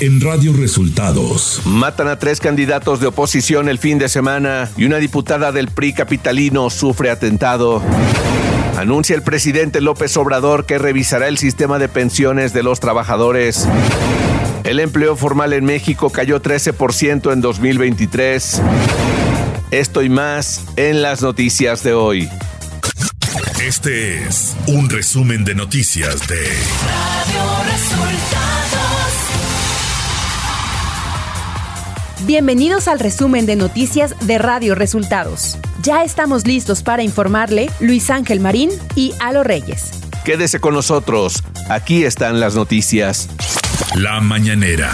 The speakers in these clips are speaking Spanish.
en Radio Resultados. Matan a tres candidatos de oposición el fin de semana y una diputada del PRI capitalino sufre atentado. Anuncia el presidente López Obrador que revisará el sistema de pensiones de los trabajadores. El empleo formal en México cayó 13% en 2023. Esto y más en las noticias de hoy. Este es un resumen de noticias de Radio Resultados. Bienvenidos al resumen de noticias de Radio Resultados. Ya estamos listos para informarle Luis Ángel Marín y Alo Reyes. Quédese con nosotros, aquí están las noticias. La mañanera.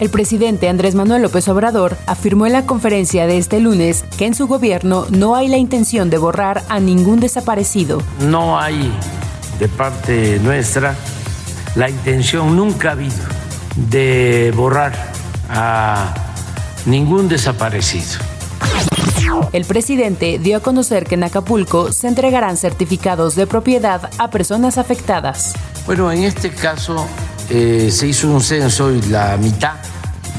El presidente Andrés Manuel López Obrador afirmó en la conferencia de este lunes que en su gobierno no hay la intención de borrar a ningún desaparecido. No hay de parte nuestra la intención, nunca ha habido, de borrar a ningún desaparecido. El presidente dio a conocer que en Acapulco se entregarán certificados de propiedad a personas afectadas. Bueno, en este caso eh, se hizo un censo y la mitad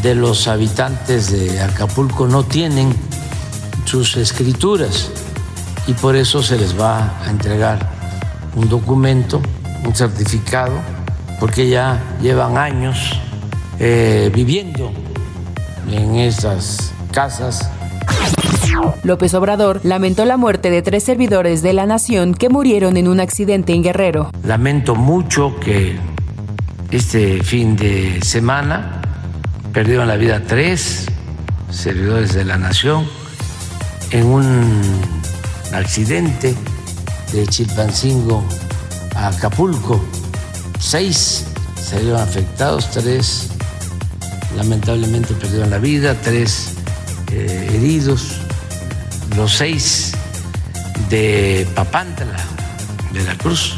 de los habitantes de Acapulco no tienen sus escrituras y por eso se les va a entregar un documento, un certificado, porque ya llevan años eh, viviendo en esas casas. López Obrador lamentó la muerte de tres servidores de la nación que murieron en un accidente en Guerrero. Lamento mucho que este fin de semana perdieron la vida tres servidores de la nación en un accidente de Chilpancingo a Acapulco. Seis salieron afectados, tres lamentablemente perdieron la vida, tres eh, heridos, los seis de Papantla, de la Cruz.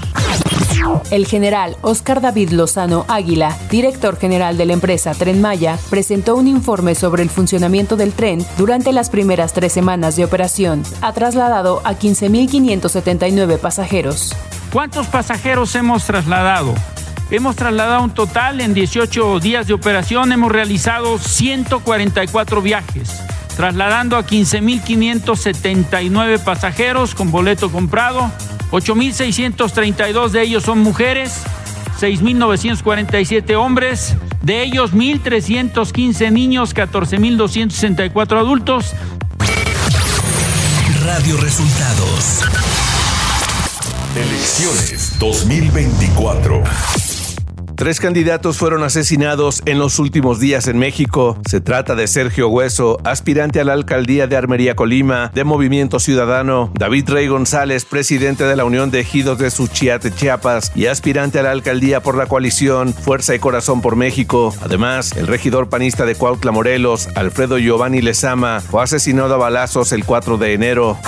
El general Oscar David Lozano Águila, director general de la empresa Tren Maya, presentó un informe sobre el funcionamiento del tren durante las primeras tres semanas de operación. Ha trasladado a 15.579 pasajeros. ¿Cuántos pasajeros hemos trasladado? Hemos trasladado un total en 18 días de operación, hemos realizado 144 viajes, trasladando a 15.579 pasajeros con boleto comprado 8.632 de ellos son mujeres, 6.947 hombres, de ellos 1.315 niños, 14.264 adultos. Radio Resultados. Elecciones 2024. Tres candidatos fueron asesinados en los últimos días en México. Se trata de Sergio Hueso, aspirante a la alcaldía de Armería Colima, de Movimiento Ciudadano, David Rey González, presidente de la Unión de Ejidos de Suchiate, Chiapas, y aspirante a la alcaldía por la coalición Fuerza y Corazón por México. Además, el regidor panista de Cuautla, Morelos, Alfredo Giovanni Lezama, fue asesinado a balazos el 4 de enero.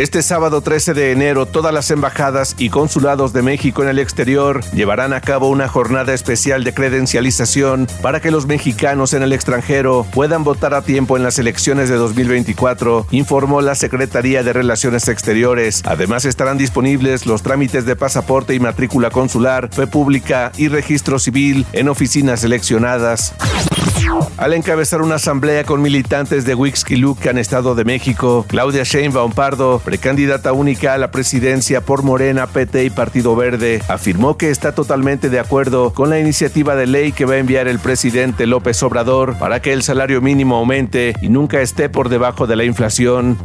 Este sábado 13 de enero, todas las embajadas y consulados de México en el exterior llevarán a cabo una jornada especial de credencialización para que los mexicanos en el extranjero puedan votar a tiempo en las elecciones de 2024, informó la Secretaría de Relaciones Exteriores. Además estarán disponibles los trámites de pasaporte y matrícula consular, fe pública y registro civil en oficinas seleccionadas. Al encabezar una asamblea con militantes de en Estado de México, Claudia Sheinbaum Pardo, precandidata única a la presidencia por Morena, PT y Partido Verde, afirmó que está totalmente de acuerdo con la iniciativa de ley que va a enviar el presidente López Obrador para que el salario mínimo aumente y nunca esté por debajo de la inflación.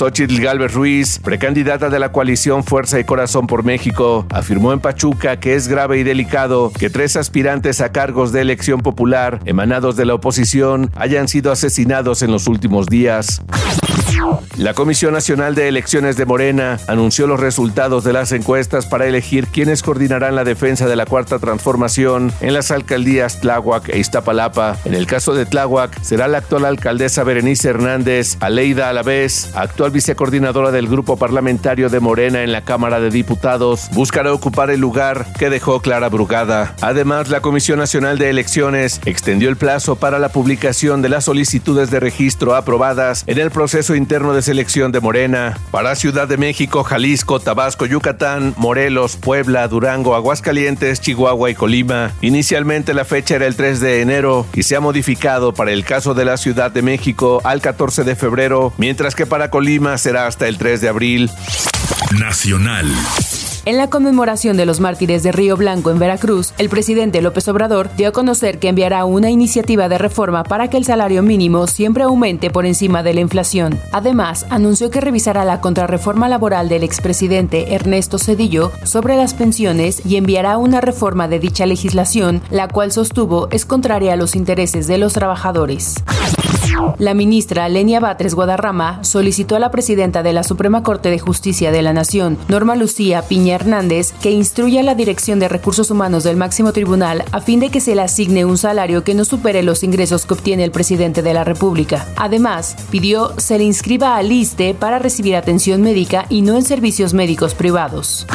Xochitl Galvez Ruiz, precandidata de la coalición Fuerza y Corazón por México, afirmó en Pachuca que es grave y delicado que tres aspirantes a cargos de elección popular emanados de la oposición hayan sido asesinados en los últimos días. La Comisión Nacional de Elecciones de Morena anunció los resultados de las encuestas para elegir quiénes coordinarán la defensa de la Cuarta Transformación en las alcaldías Tláhuac e Iztapalapa. En el caso de Tláhuac, será la actual alcaldesa Berenice Hernández, Aleida Alavés, actual actual vicecoordinadora del grupo parlamentario de Morena en la Cámara de Diputados, buscará ocupar el lugar que dejó Clara Brugada. Además, la Comisión Nacional de Elecciones extendió el plazo para la publicación de las solicitudes de registro aprobadas en el proceso interno de selección de Morena para Ciudad de México, Jalisco, Tabasco, Yucatán, Morelos, Puebla, Durango, Aguascalientes, Chihuahua y Colima. Inicialmente la fecha era el 3 de enero y se ha modificado para el caso de la Ciudad de México al 14 de febrero, mientras que para Colima será hasta el 3 de abril. Nacional. En la conmemoración de los mártires de Río Blanco en Veracruz, el presidente López Obrador dio a conocer que enviará una iniciativa de reforma para que el salario mínimo siempre aumente por encima de la inflación. Además, anunció que revisará la contrarreforma laboral del expresidente Ernesto Cedillo sobre las pensiones y enviará una reforma de dicha legislación, la cual sostuvo es contraria a los intereses de los trabajadores. La ministra Lenia Batres Guadarrama solicitó a la presidenta de la Suprema Corte de Justicia de la Nación, Norma Lucía Piña Hernández, que instruya a la Dirección de Recursos Humanos del máximo tribunal a fin de que se le asigne un salario que no supere los ingresos que obtiene el presidente de la República. Además, pidió se le inscriba al ISTE para recibir atención médica y no en servicios médicos privados.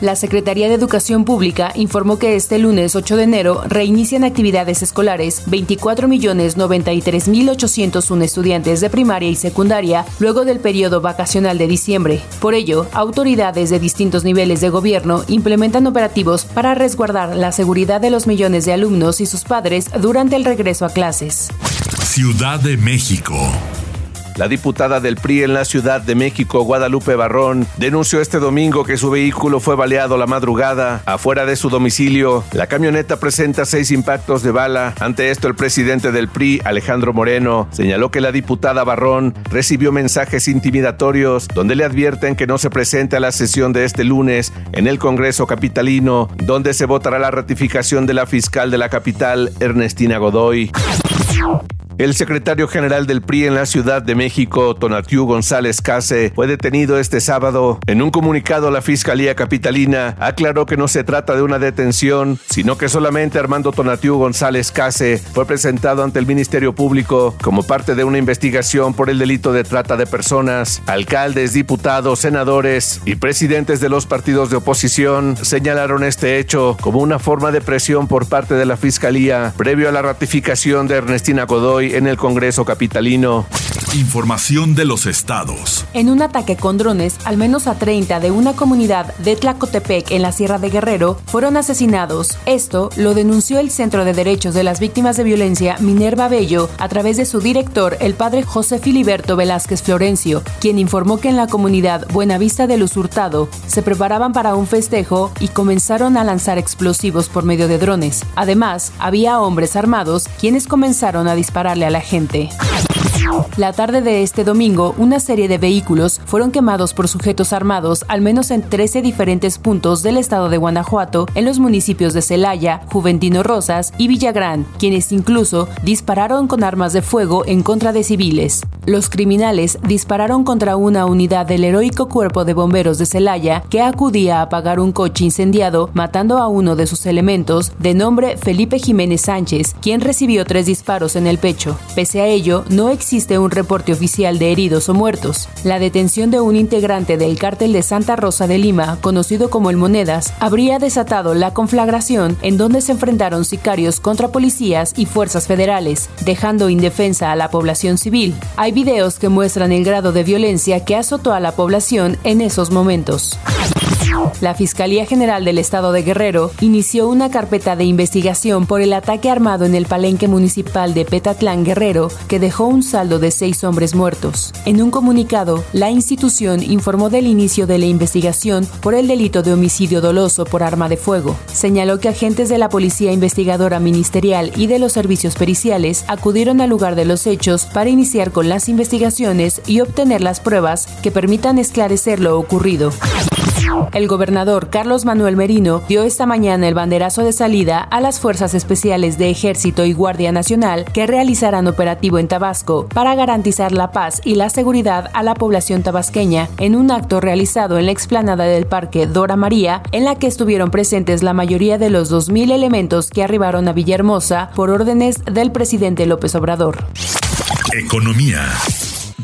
La Secretaría de Educación Pública informó que este lunes 8 de enero reinician actividades escolares 24.093.801 estudiantes de primaria y secundaria luego del periodo vacacional de diciembre. Por ello, autoridades de distintos niveles de gobierno implementan operativos para resguardar la seguridad de los millones de alumnos y sus padres durante el regreso a clases. Ciudad de México. La diputada del PRI en la Ciudad de México, Guadalupe Barrón, denunció este domingo que su vehículo fue baleado la madrugada afuera de su domicilio. La camioneta presenta seis impactos de bala. Ante esto, el presidente del PRI, Alejandro Moreno, señaló que la diputada Barrón recibió mensajes intimidatorios donde le advierten que no se presente a la sesión de este lunes en el Congreso Capitalino, donde se votará la ratificación de la fiscal de la capital, Ernestina Godoy. El secretario general del PRI en la Ciudad de México, Tonatiu González Case, fue detenido este sábado. En un comunicado, la Fiscalía Capitalina aclaró que no se trata de una detención, sino que solamente Armando Tonatiu González Case fue presentado ante el Ministerio Público como parte de una investigación por el delito de trata de personas. Alcaldes, diputados, senadores y presidentes de los partidos de oposición señalaron este hecho como una forma de presión por parte de la Fiscalía previo a la ratificación de Ernestina Godoy en el Congreso Capitalino. Información de los estados. En un ataque con drones, al menos a 30 de una comunidad de Tlacotepec en la Sierra de Guerrero fueron asesinados. Esto lo denunció el Centro de Derechos de las Víctimas de Violencia Minerva Bello a través de su director, el padre José Filiberto Velázquez Florencio, quien informó que en la comunidad Buenavista de Luz Hurtado se preparaban para un festejo y comenzaron a lanzar explosivos por medio de drones. Además, había hombres armados quienes comenzaron a dispararle a la gente. La tarde de este domingo, una serie de vehículos fueron quemados por sujetos armados al menos en 13 diferentes puntos del estado de Guanajuato, en los municipios de Celaya, Juventino Rosas y Villagrán, quienes incluso dispararon con armas de fuego en contra de civiles. Los criminales dispararon contra una unidad del heroico cuerpo de bomberos de Celaya que acudía a apagar un coche incendiado, matando a uno de sus elementos, de nombre Felipe Jiménez Sánchez, quien recibió tres disparos en el pecho. Pese a ello, no existe un reporte oficial de heridos o muertos. La detención de un integrante del cártel de Santa Rosa de Lima, conocido como el Monedas, habría desatado la conflagración en donde se enfrentaron sicarios contra policías y fuerzas federales, dejando indefensa a la población civil. Hay videos que muestran el grado de violencia que azotó a la población en esos momentos. La Fiscalía General del Estado de Guerrero inició una carpeta de investigación por el ataque armado en el palenque municipal de Petatlán Guerrero, que dejó un saldo de seis hombres muertos. En un comunicado, la institución informó del inicio de la investigación por el delito de homicidio doloso por arma de fuego. Señaló que agentes de la Policía Investigadora Ministerial y de los servicios periciales acudieron al lugar de los hechos para iniciar con las investigaciones y obtener las pruebas que permitan esclarecer lo ocurrido. El gobernador Carlos Manuel Merino dio esta mañana el banderazo de salida a las fuerzas especiales de Ejército y Guardia Nacional que realizarán operativo en Tabasco para garantizar la paz y la seguridad a la población tabasqueña en un acto realizado en la explanada del Parque Dora María, en la que estuvieron presentes la mayoría de los 2.000 elementos que arribaron a Villahermosa por órdenes del presidente López Obrador. Economía.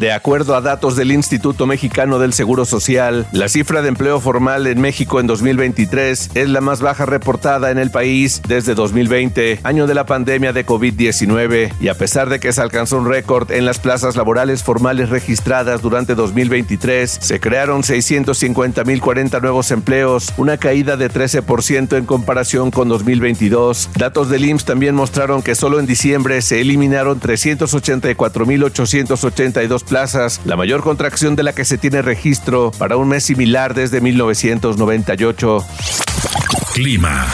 De acuerdo a datos del Instituto Mexicano del Seguro Social, la cifra de empleo formal en México en 2023 es la más baja reportada en el país desde 2020, año de la pandemia de COVID-19, y a pesar de que se alcanzó un récord en las plazas laborales formales registradas durante 2023, se crearon 650.040 nuevos empleos, una caída de 13% en comparación con 2022. Datos del IMSS también mostraron que solo en diciembre se eliminaron 384.882 plazas, la mayor contracción de la que se tiene registro para un mes similar desde 1998. Clima.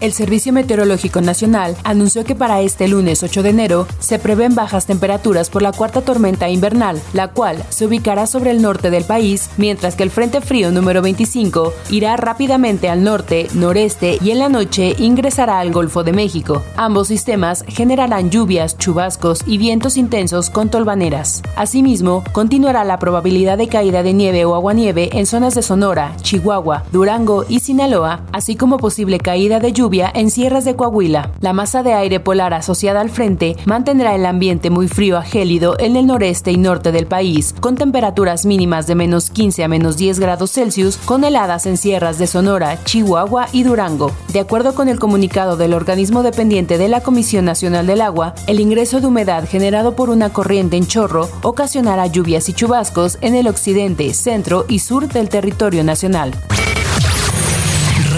El Servicio Meteorológico Nacional anunció que para este lunes 8 de enero se prevén bajas temperaturas por la cuarta tormenta invernal, la cual se ubicará sobre el norte del país, mientras que el Frente Frío número 25 irá rápidamente al norte, noreste y en la noche ingresará al Golfo de México. Ambos sistemas generarán lluvias, chubascos y vientos intensos con tolvaneras. Asimismo, continuará la probabilidad de caída de nieve o aguanieve en zonas de Sonora, Chihuahua, Durango y Sinaloa, así como posible caída de lluvia en sierras de Coahuila. La masa de aire polar asociada al frente mantendrá el ambiente muy frío a gélido en el noreste y norte del país, con temperaturas mínimas de menos 15 a menos 10 grados Celsius, con heladas en sierras de Sonora, Chihuahua y Durango. De acuerdo con el comunicado del organismo dependiente de la Comisión Nacional del Agua, el ingreso de humedad generado por una corriente en chorro ocasionará lluvias y chubascos en el occidente, centro y sur del territorio nacional.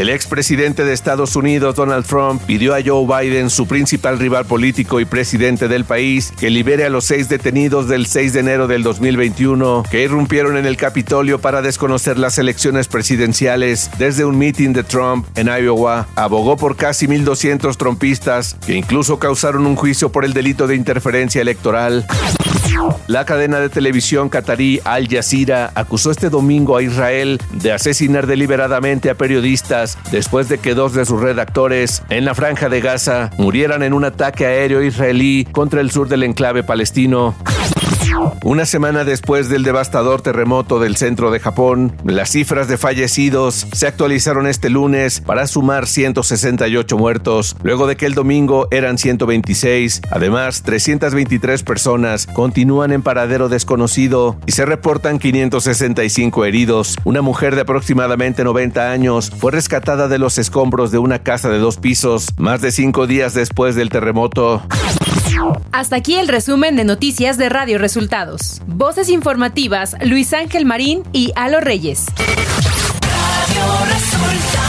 El expresidente de Estados Unidos, Donald Trump, pidió a Joe Biden, su principal rival político y presidente del país, que libere a los seis detenidos del 6 de enero del 2021 que irrumpieron en el Capitolio para desconocer las elecciones presidenciales desde un meeting de Trump en Iowa. Abogó por casi 1.200 trompistas que incluso causaron un juicio por el delito de interferencia electoral. La cadena de televisión catarí Al Jazeera acusó este domingo a Israel de asesinar deliberadamente a periodistas después de que dos de sus redactores en la franja de Gaza murieran en un ataque aéreo israelí contra el sur del enclave palestino. Una semana después del devastador terremoto del centro de Japón, las cifras de fallecidos se actualizaron este lunes para sumar 168 muertos, luego de que el domingo eran 126. Además, 323 personas continúan en paradero desconocido y se reportan 565 heridos. Una mujer de aproximadamente 90 años fue rescatada de los escombros de una casa de dos pisos más de cinco días después del terremoto. Hasta aquí el resumen de noticias de Radio Resultados. Voces informativas Luis Ángel Marín y Alo Reyes. Radio Resultados.